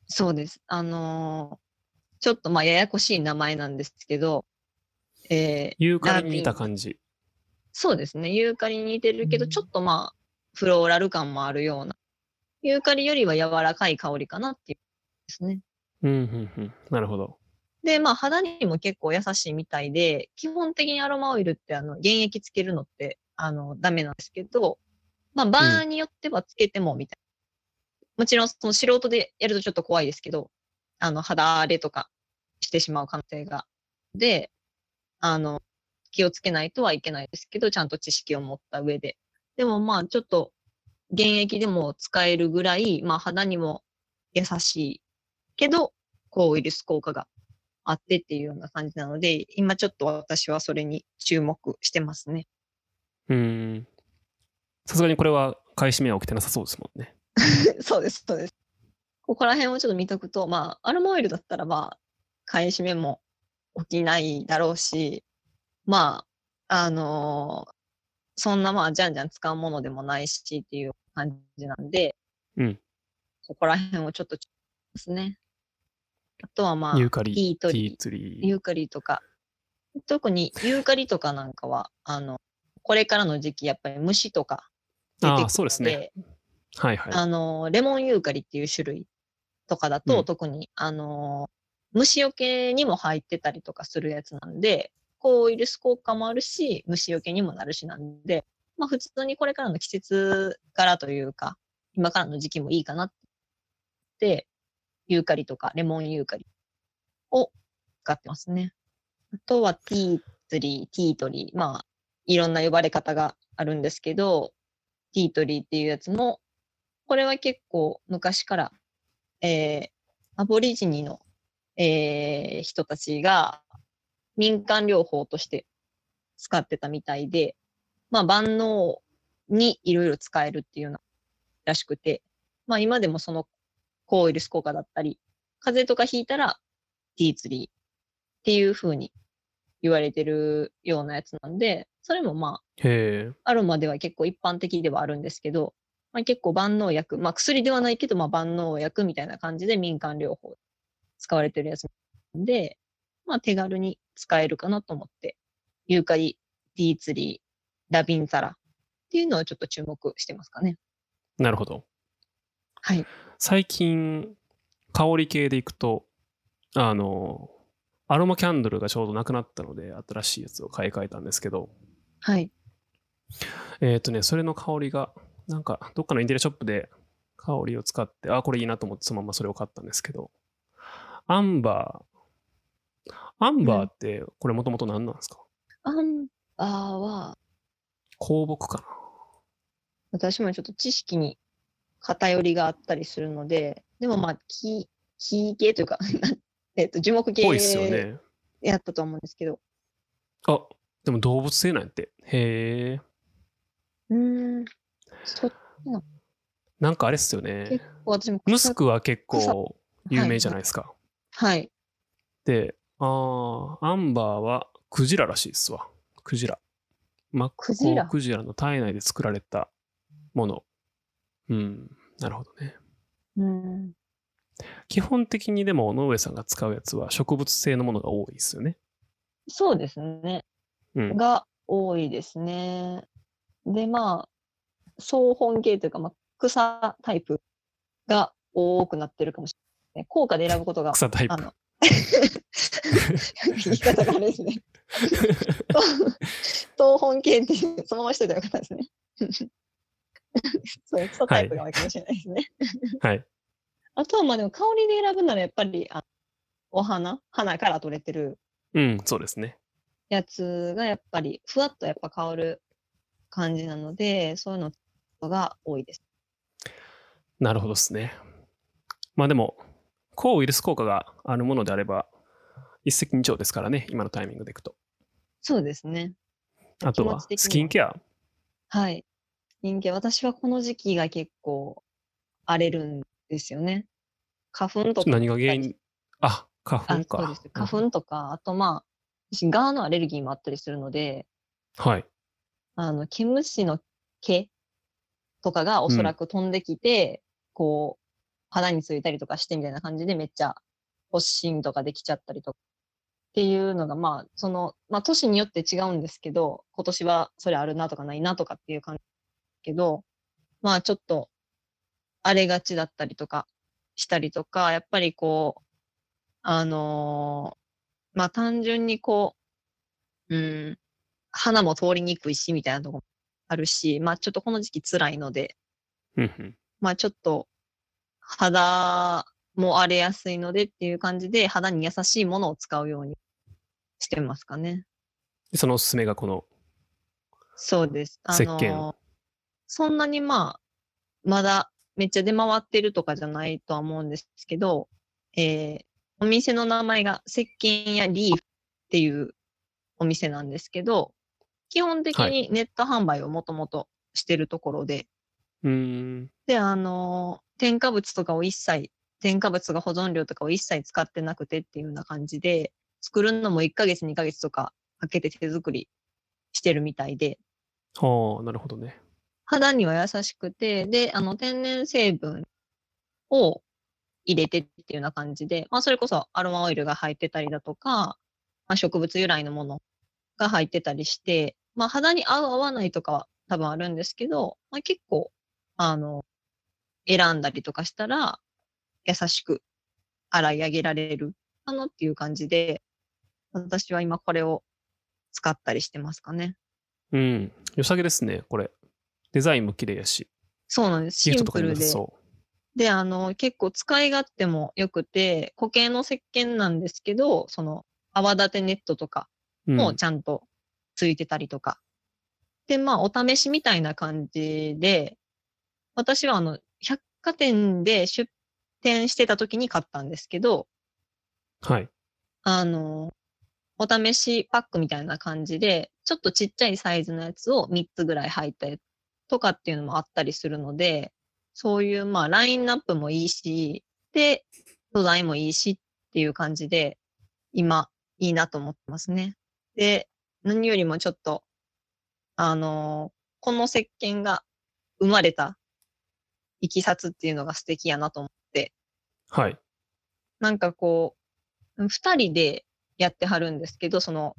そうです。あのーちょっとまあややこしい名前なんですけど、えー
ユーカリに似た感じ。
そうですね。ユーカリに似てるけど、
うん
ちょっとまあ、フローラル感もあるような。ユーカリよりは柔らかい香りかなっていうですね。
うん、うん、うん。なるほど。
で、まあ肌にも結構優しいみたいで、基本的にアロマオイルってあの、原液つけるのって、あの、ダメなんですけど、まあ場合によってはつけてもみたいな。もちろんその素人でやるとちょっと怖いですけど、あの、肌荒れとかしてしまう可能性が。で、あの、気をつけないとはいけないですけど、ちゃんと知識を持った上で。でもまあちょっと原液でも使えるぐらい、まあ肌にも優しいけど、抗ウイルス効果があってっていうような感じなので、今ちょっと私はそれに注目してますね。
うーん。さすがにこれは買い占めは起きてなさそうですもんね。
そうです、そうです。ここら辺をちょっと見とくと、まあ、アロマオイルだったら、まあ、買い占めも起きないだろうし、まあ、あのーそんなまあ、じゃんじゃん使うものでもないしっていう感じなんで、
うん。
ここら辺をちょっとですね。あとはまあ、
ユーカリ、
ティーリ
ー。
ユーカリとか、特にユーカリとかなんかは、あの、これからの時期、やっぱり虫とか出てくるので、
ああ、そうですね。はいはい。
あの、レモンユーカリっていう種類とかだと、
うん
特に、あの、虫除けにも入ってたりとかするやつなんで、抗ウイルス効果もあるし、虫除けにもなるしなんで、まあ普通にこれからの季節からというか、今からの時期もいいかなって、ユーカリとかレモンユーカリを使ってますね。あとはティーツリー、ティートリー、まあいろんな呼ばれ方があるんですけど、ティートリーっていうやつも、これは結構昔から、えー、アボリジニの、えー人たちが民間療法として使ってたみたいで、まあ万能にいろいろ使えるっていうようならしくて、まあ今でもその抗ウイルス効果だったり、風邪とかひいたらティーツリーっていう風に言われてるようなやつなんで、それもまあ
へえ。
アロマでは結構一般的ではあるんですけど、まあ、結構万能薬、まあ薬ではないけど、まあ万能薬みたいな感じで民間療法使われてるやつで、まあ手軽に使えるかなと思って、ユーカリ、ティーツリー、ラビンザラっていうのをちょっと注目してますかね。
なるほど。
はい。
最近、香り系でいくと、あの、アロマキャンドルがちょうどなくなったので、新しいやつを買い替えたんですけど、
はい。
えっ、とね、それの香りが、なんか、どっかのインテリアショップで香りを使って、あ、これいいなと思って、そのままそれを買ったんですけど、アンバー、アンバーって、これもともと何なんですか？
アンバーは、
香木かな？
私もちょっと知識に偏りがあったりするので、でもまあ、木、木系というか、えっと、樹木系。やったと思うんですけど、
あ、でも動物性なんやって。へえ。
うーん、そ
なんかあれっすよねムスクは結
草
構有名じゃないですか。
はい。
で、あーアンバーはクジラらしいですわ。クジラ。マッコ
クジラ
ウクジラの体内で作られたもの。うん、なるほどね。
うん。
基本的にでも、野上さんが使うやつは植物性のものが多いですよね。
そうですね。
うん。
が多いですね。で、まあ、草本系というか、まあ、草タイプが多くなってるかもしれない。効果で選ぶことが、
草タイプ
言い方があれですね。草本系ってそのまましといたらよかったですね。そう、草タイプが多いかもしれないですね。
はい。
あとはまあでも香りで選ぶならやっぱりあお花花から取れてる
うん、そうですね。
やつがやっぱりふわっとやっぱ香る感じなのでそういうのが多いです。
なるほどですね。まあでも、抗ウイルス効果があるものであれば、一石二鳥ですからね、今のタイミングでいくと。
そうですね。
あとは
気持ち的に、は
スキンケア？
はい。人間私はこの時期が結構荒れるんですよね。花粉とか。
何が原因？あ、花
あ
粉か。
花粉とか、あとまあ、私ガーのアレルギーもあったりするので、
はい。
あの、毛虫の毛とかがおそらく飛んできて、こう、肌についたりとかしてみたいな感じでめっちゃ発疹とかできちゃったりとか。っていうのが、まあ、その、まあ、都市によって違うんですけど、今年はそれあるなとかないなとかっていう感じですけど、まあ、ちょっと荒れがちだったりとかしたりとか、やっぱりこう、あのーまあ、単純にこう、うん、花も通りにくいし、みたいなとこもあるし、まあちょっとこの時期辛いので、まあちょっと肌も荒れやすいのでっていう感じで肌に優しいものを使うようにしてますかね。
でそのおすすめがこの、
そうです。あ
石
の
鹸
そんなにまあ、まだめっちゃ出回ってるとかじゃないとは思うんですけど、えーお店の名前が石鹸やリーフっていうお店なんですけど、基本的
は
にネット販売をもともとしてるところで、
うーん、
で、あのー添加物とかを一切、添加物が保存料とかを一切使ってなくてっていうような感じで、作るのも1ヶ月、2ヶ月とかかけて手作りしてるみたいで、
はあ、なるほどね。
肌には優しくて、で、あの、天然成分を入れてっていうような感じで、まあ、それこそアロマオイルが入ってたりだとか、まあ、植物由来のものが入ってたりして、まあ、肌に合う合わないとかは多分あるんですけど、まあ、結構、あの、選んだりとかしたら、優しく洗い上げられるかなっていう感じで、私は今これを使ったりしてますかね。
うん、良さげですね、これ。デザインも綺麗やし、
そうなんです。シンプルで。で、あの、結構使い勝手も良くて、固形の石鹸なんですけど、その、泡立てネットとかもちゃんとついてたりとか。で、まあ、お試しみたいな感じで、私はあの、百貨店で出店してた時に買ったんですけど、
はい。
あの、お試しパックみたいな感じで、ちょっとちっちゃいサイズのやつを3つぐらい入ったやつとかっていうのもあったりするので、そういうまあラインナップもいいし、で、素材もいいしっていう感じで、今いいなと思ってますね。で、何よりもちょっと、あのこの石鹸が生まれたいきさつっていうのが素敵やなと思って、
はい。
なんかこう、二人でやってはるんですけど、その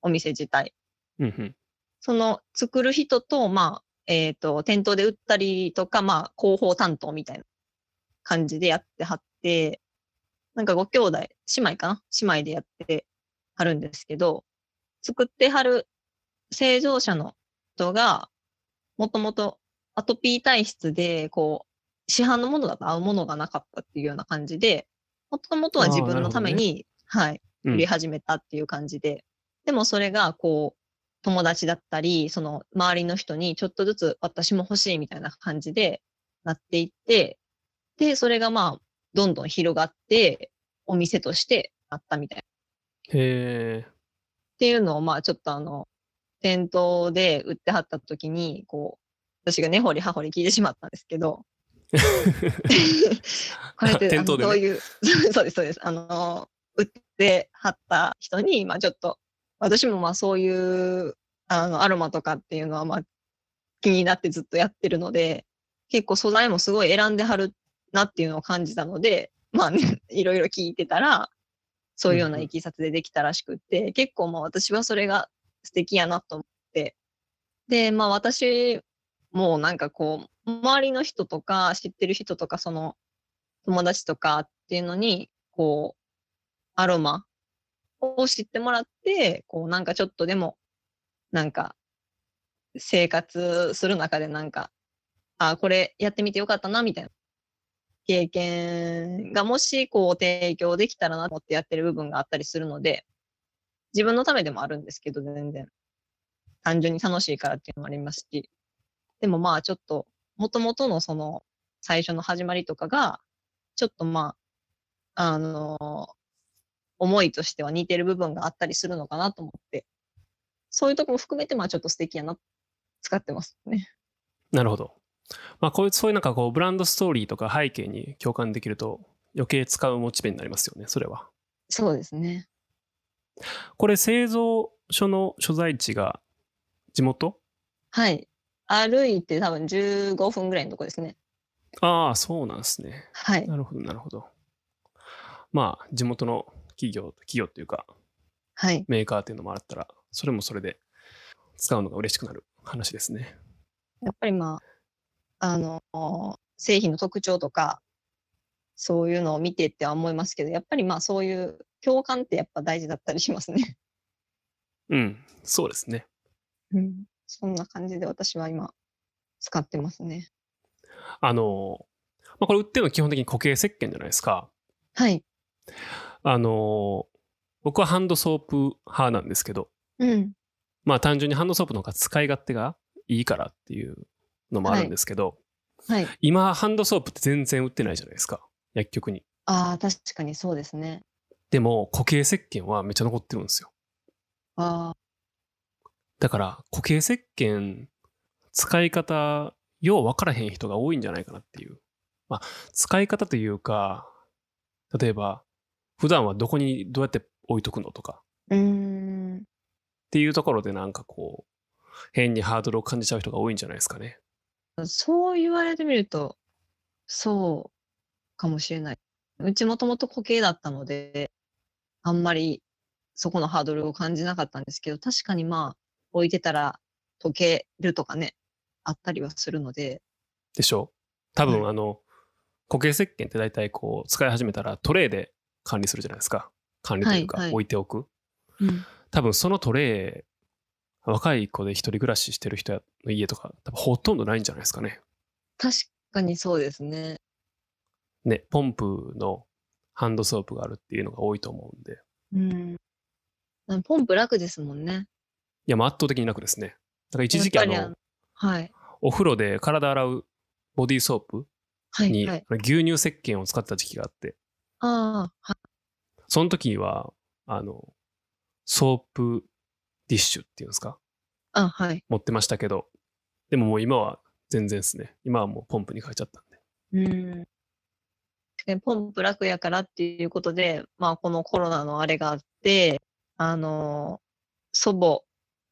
お店自体。
うんうん。
その作る人と、まあ、えっ、と、店頭で売ったりとか、まあ、広報担当みたいな感じでやってはって、なんかご兄弟、姉妹かな？姉妹でやってはるんですけど、作ってはる製造者の人が、もともとアトピー体質で、こう、市販のものだと合うものがなかったっていうような感じで、もともとは自分のために、はい、
うん
売り始めたっていう感じで、でもそれがこう、友達だったり、その周りの人にちょっとずつ私も欲しいみたいな感じでなっていって、で、それがまあ、どんどん広がって、お店としてあったみたいな。っ
へえ。
ていうのをまあ、ちょっとあの、店頭で売ってはった時に、こう、私が根掘り葉掘り聞いてしまったんですけど、これって、
ね
どういう、そうです、そうです。あの、売ってはった人に、まあちょっと、私もまあそういう、あの、アロマとかっていうのはまあ気になってずっとやってるので、結構素材もすごい選んではるなっていうのを感じたので、まあね、いろいろ聞いてたら、そういうようないきさつでできたらしくって、結構まあ私はそれが素敵やなと思って、で、まあ私もなんかこう、周りの人とか知ってる人とか、その友達とかっていうのに、こう、アロマを知ってもらって、こうなんかちょっとでも、なんか、生活する中でなんか、あ、これやってみてよかったな、みたいな経験がもしこう提供できたらなと思ってやってる部分があったりするので、自分のためでもあるんですけど、全然。単純に楽しいからっていうのもありますし。でもまあちょっと、元々のその最初の始まりとかが、ちょっとまあ、あの思いとしては似てる部分があったりするのかなと思って、そういうとこも含めてまあちょっと素敵やな、使ってますね。
なるほど。まあ、こういう、そういうなんかこう、ブランドストーリーとか背景に共感できると、余計使うモチベになりますよね、それは。
そうですね。
これ、製造所の所在地が地元？
はい。歩いて多分15分ぐらいのとこですね。
ああ、そうなんですね。
はい。
なるほど、なるほど。まあ、地元の企業、企業というか、
はい。
メーカーっていうのもあったら、それもそれで使うのが嬉しくなる話ですね。
やっぱりまあ、あの、製品の特徴とか、そういうのを見てっては思いますけど、やっぱりまあそういう共感ってやっぱ大事だったりしますね。
うん、そうですね。
うん。そんな感じで私は今使ってますね。
あの、まあ、これ売ってるの基本的に固形石鹸じゃないですか。
はい。
あの、僕はハンドソープ派なんですけど、
うん。
まあ単純にハンドソープの方が使い勝手がいいからっていうのもあるんですけど、
はい。
今ハンドソープって全然売ってないじゃないですか。薬局に。
ああ、確かにそうですね。
でも固形石鹸はめっちゃ残ってるんですよ。
あ
だから固形石鹸使い方よう分からへん人が多いんじゃないかなっていう。まあ使い方というか、例えば普段はどこにどうやって置いとくのとか
あ。うーん。
っていうところでなんかこう変にハードルを感じちゃう人が多いんじゃないですかね。
そう言われてみると、そうかもしれない。うちもともと固形だったので、あんまりそこのハードルを感じなかったんですけど、確かにまあ、置いてたら溶けるとかね、あったりはするので、
でしょ多分
は
あの、固形石鹸って大体こう使い始めたらトレイで管理するじゃないですか。管理というか
はいはい
置いておく。
うん、
多分そのトレイ、若い子で一人暮らししてる人の家とか多分ほとんどないんじゃないですかね。
確かにそうですね。
ね、ポンプのハンドソープがあるっていうのが多いと思うんで。
うん。ポンプ楽ですもんね。
いや、もう圧倒的に楽ですね。だから一時期あの
はい。
お風呂で体洗うボディーソープ
はい。
に
はい。
牛乳石鹸を使った時期があって、
ああ、はい。
その時は、あの、ソープディッシュっていうんですか？
あはい。
持ってましたけど、でももう今は全然ですね。今はもうポンプに変えちゃったんで。
うん。でポンプ楽やからっていうことで、まあこのコロナのあれがあって、あの、祖母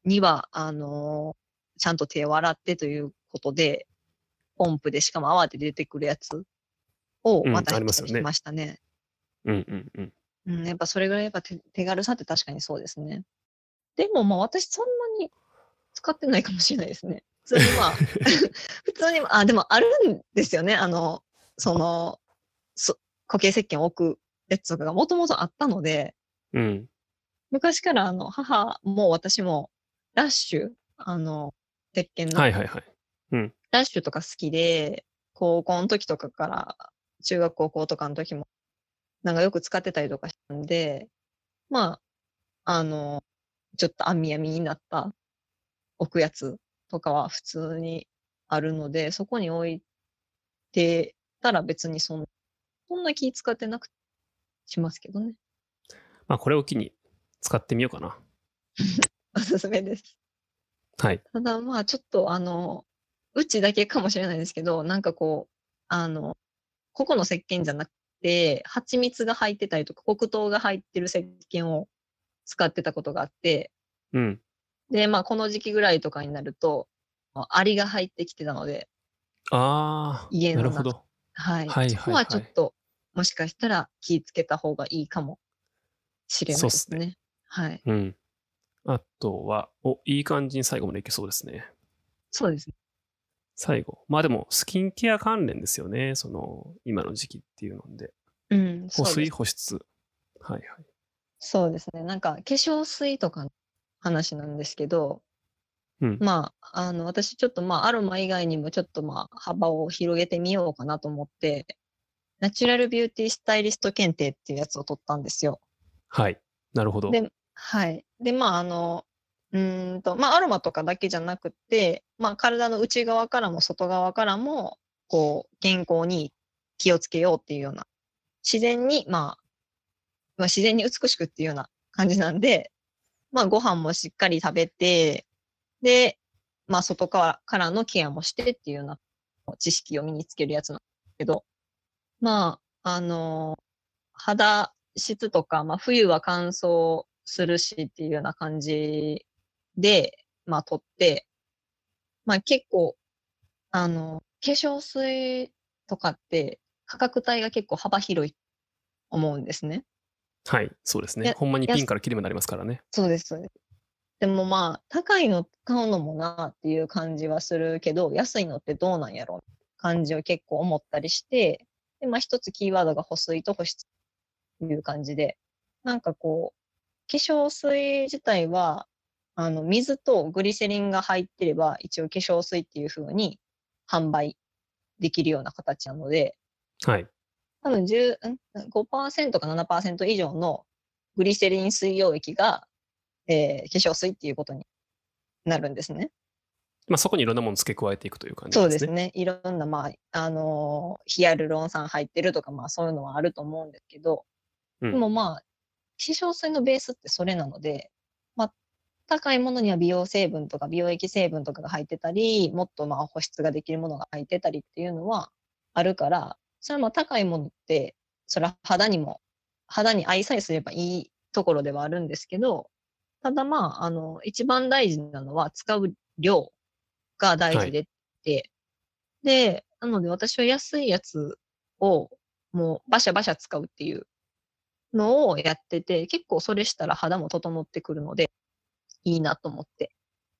には、あの、ちゃんと手を洗ってということで、ポンプでしかも泡で出てくるやつを
うん
渡してきましたね。
うんうんうん。
うん、やっぱそれぐらいやっぱ手手軽さって確かにそうですね。でもまあ私そんなに使ってないかもしれないですね。普通にまあ、普通にまあ、あ、でもあるんですよね。あの、その、そ固形石鹸を置くやつとかがもともとあったので、
うん。
昔からあの母も私もラッシュ、あの、石鹸の
はいはいはい。
ラッシュとか好きで、高校の時とかから、中学高校とかの時も、なんかよく使ってたりとかしたんで、まあ、あの、ちょっと網やみになった置くやつとかは普通にあるので、そこに置いてたら別にそんそんな気使ってなくしますけどね。
まあこれを機に使ってみようかな。
おすすめです。
はい。
ただまあちょっとあの、うちだけかもしれないですけど、なんかこう、あの、個々の石鹸じゃなくて、蜂蜜が入ってたりとか、黒糖が入ってる石鹸を使ってたことがあって、
うん。
で、まあこの時期ぐらいとかになると、アリが入ってきてたので、
ああ、
家の中
なるほど。
はい。
はい
そこはちょっと、もしかしたら気ぃつけた方がいいかもしれないです
そうっ
ね。はい。
うん。あとは、お、いい感じに最後までいけそうですね。
そうですね。
最後。まあでも、スキンケア関連ですよね。その、今の時期っていうので。
うん。そ
保水、
うです
保湿。はいはい。
そうですね。なんか、化粧水とかの話なんですけど、
うん
まあ、あの、私ちょっとまあ、アロマ以外にもちょっとまあ、幅を広げてみようかなと思って、ナチュラルビューティースタイリスト検定っていうやつを取ったんですよ。
はい。なるほど。
で、はい。で、まあ、あの、うーんと、まあ、アロマとかだけじゃなくて、まあ、体の内側からも外側からも、こう、健康に気をつけようっていうような、自然に、まあ、まあ、自然に美しくっていうような感じなんで、まあ、ご飯もしっかり食べて、で、まあ、外側からのケアもしてっていうような知識を身につけるやつなんですけど、まあ、あの肌質とか、まあ、冬は乾燥するしっていうような感じで、まあ、取って、まあ、結構、あの、化粧水とかって価格帯が結構幅広いと思うんですね。
はい。そうですね。
や
ほんまに
や
ピンからキリまでありますからね。
そうです、でもまあ、高いの買うのもなっていう感じはするけど、安いのってどうなんやろう感じを結構思ったりして、で、まあ一つキーワードが保水と保湿という感じで、なんかこう、化粧水自体は、あの、水とグリセリンが入ってれば、一応化粧水っていう風に販売できるような形なので、
はい。
多分10、ん5%か7%以上のグリセリン水溶液が、えー化粧水っていうことになるんですね。
まあそこにいろんなもの付け加えていくという感じでね。
そうですすね。いろんな、まあ、あのーヒアルロン酸入ってるとか、まあそういうのはあると思うんですけど、
うん
でもまあ、化粧水のベースってそれなので、まあ、高いものには美容成分とか美容液成分とかが入ってたり、もっとまあ保湿ができるものが入ってたりっていうのはあるから、それはまあ高いものって、それは肌にも、肌に合いさえすればいいところではあるんですけど、ただまあ、あの、一番大事なのは使う量が大事でって、で、なので私は安いやつをもうバシャバシャ使うっていうのをやってて、結構それしたら肌も整ってくるので、いいなと思って。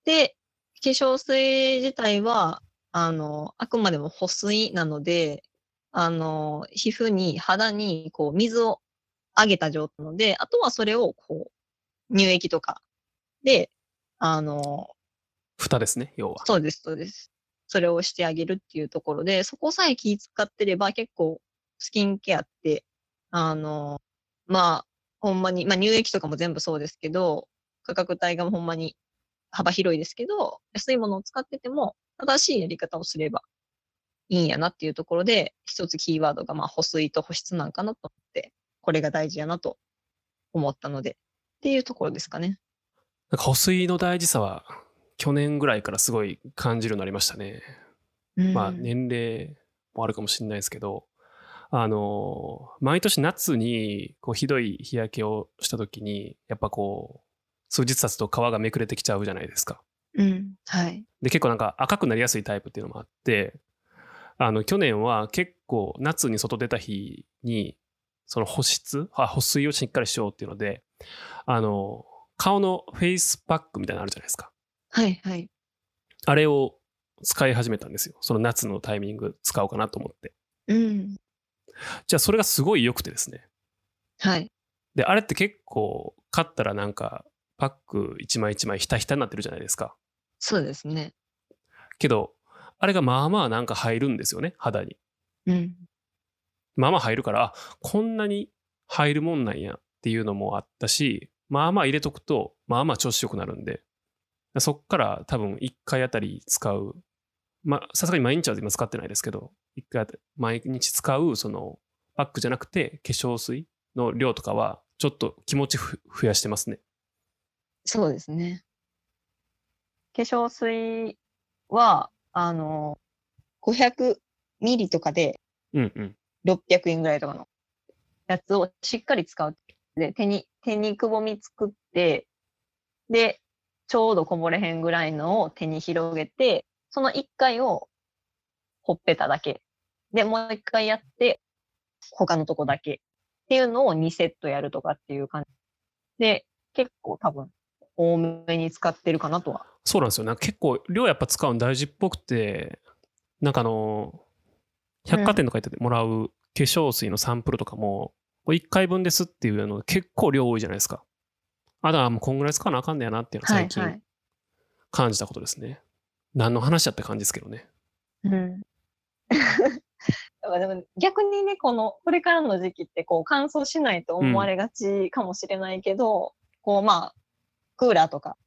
で、化粧水自体は、あの、あくまでも保水なので、あの、皮膚に、肌に、こう、水を上げた状態なので、あとはそれを、こう、乳液とかで、あの、
蓋ですね、要は。
そうです、そうです。それをしてあげるっていうところで、そこさえ気使ってれば結構スキンケアって、あの、まあ、ほんまに、まあ乳液とかも全部そうですけど、価格帯がほんまに幅広いですけど、安いものを使ってても正しいやり方をすればいいんやなっていうところで、一つキーワードがまあ保水と保湿なんかなと思って、これが大事やなと思ったので、っていうところですかね。
なんか保水の大事さは、去年ぐらいからすごい感じるようになりましたね。まあ
うん
年齢もあるかもしれないですけど、あの、毎年夏にこうひどい日焼けをした時に、やっぱこう、数日経つと皮がめくれてきちゃうじゃないですか。
うん。はい。
で、結構なんか赤くなりやすいタイプっていうのもあって、あの去年は結構夏に外出た日にその保湿あ保水をしっかりしようっていうのであの顔のフェイスパックみたいなのあるじゃないですか
はいはい。
あれを使い始めたんですよその夏のタイミング使おうかなと思って
うん。
じゃあそれがすごい良くてですね
はい。
であれって結構買ったらなんかパック一枚一枚ひたひたになってるじゃないですか
そうですね。
けどあれがまあまあなんか入るんですよね肌に
うん。
まあまあ入るから、あこんなに入るもんなんやっていうのもあったし、まあまあ入れとくと、まあまあ調子よくなるんで、そっから多分1回あたり使う、まあさすがに毎日は今使ってないですけど、1回あたり毎日使うそのパックじゃなくて化粧水の量とかはちょっと気持ちふ増やしてますね。
そうですね。化粧水は、あの、500ミリとかで
うんうん。
600円ぐらいとかのやつをしっかり使う。で、手に、手にくぼみ作って、で、ちょうどこぼれへんぐらいのを手に広げて、その1回をほっぺただけ。で、もう1回やって、他のとこだけ。っていうのを2セットやるとかっていう感じ。で、結構多分、多めに使ってるかなとは。
そうなんですよね。結構量やっぱ使うの大事っぽくて、なんかあの、百貨店とか行ってもらう化粧水のサンプルとかも、これ1回分ですっていうの結構量多いじゃないですか。あ、だからもうこんぐらい使わなあかんねやなっていうのは最近
はい。
感じたことですね。何の話だって感じですけどね。
うん。でも逆にね、この、これからの時期ってこう乾燥しないと思われがちかもしれないけど、こうまあ、クーラーとか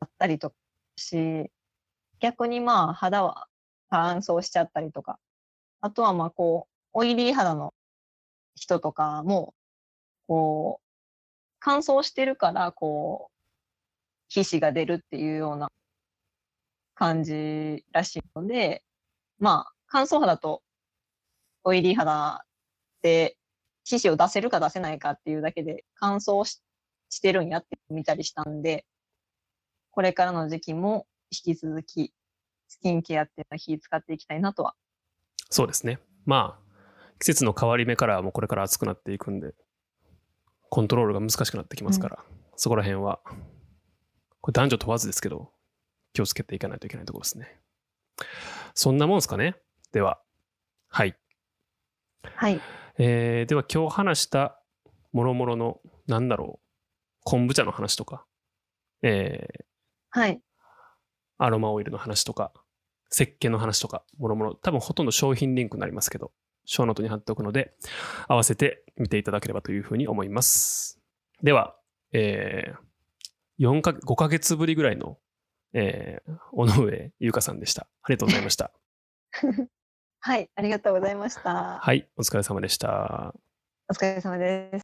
あったりとかし、逆にまあ肌は乾燥しちゃったりとか、あとはまあこう、オイリー肌の人とかも、こう、乾燥してるから、こう、皮脂が出るっていうような感じらしいので、まあ、乾燥肌とオイリー肌で皮脂を出せるか出せないかっていうだけで乾燥ししてるんやって見たりしたんで、これからの時期も引き続きスキンケアっていうのは火使っていきたいなとは。
そうですね。まあ、季節の変わり目からはもうこれから暑くなっていくんで、コントロールが難しくなってきますから、そこら辺は、これ男女問わずですけど、気をつけていかないといけないところですね。そんなもんですかね？では、はい。
はい。
えーでは今日話したもろもろの、なんだろう、昆布茶の話とか、えー
はい。
アロマオイルの話とか、石鹸の話とか、もろもろ、多分ほとんど商品リンクになりますけど、ショーノートに貼っておくので、合わせて見ていただければというふうに思います。では、えー、4か5ヶ月ぶりぐらいの、えー、尾上優香さんでした。ありがとうございました。
はい。ありがとうございました。
はい、お疲れ様でした。
お疲れ様です。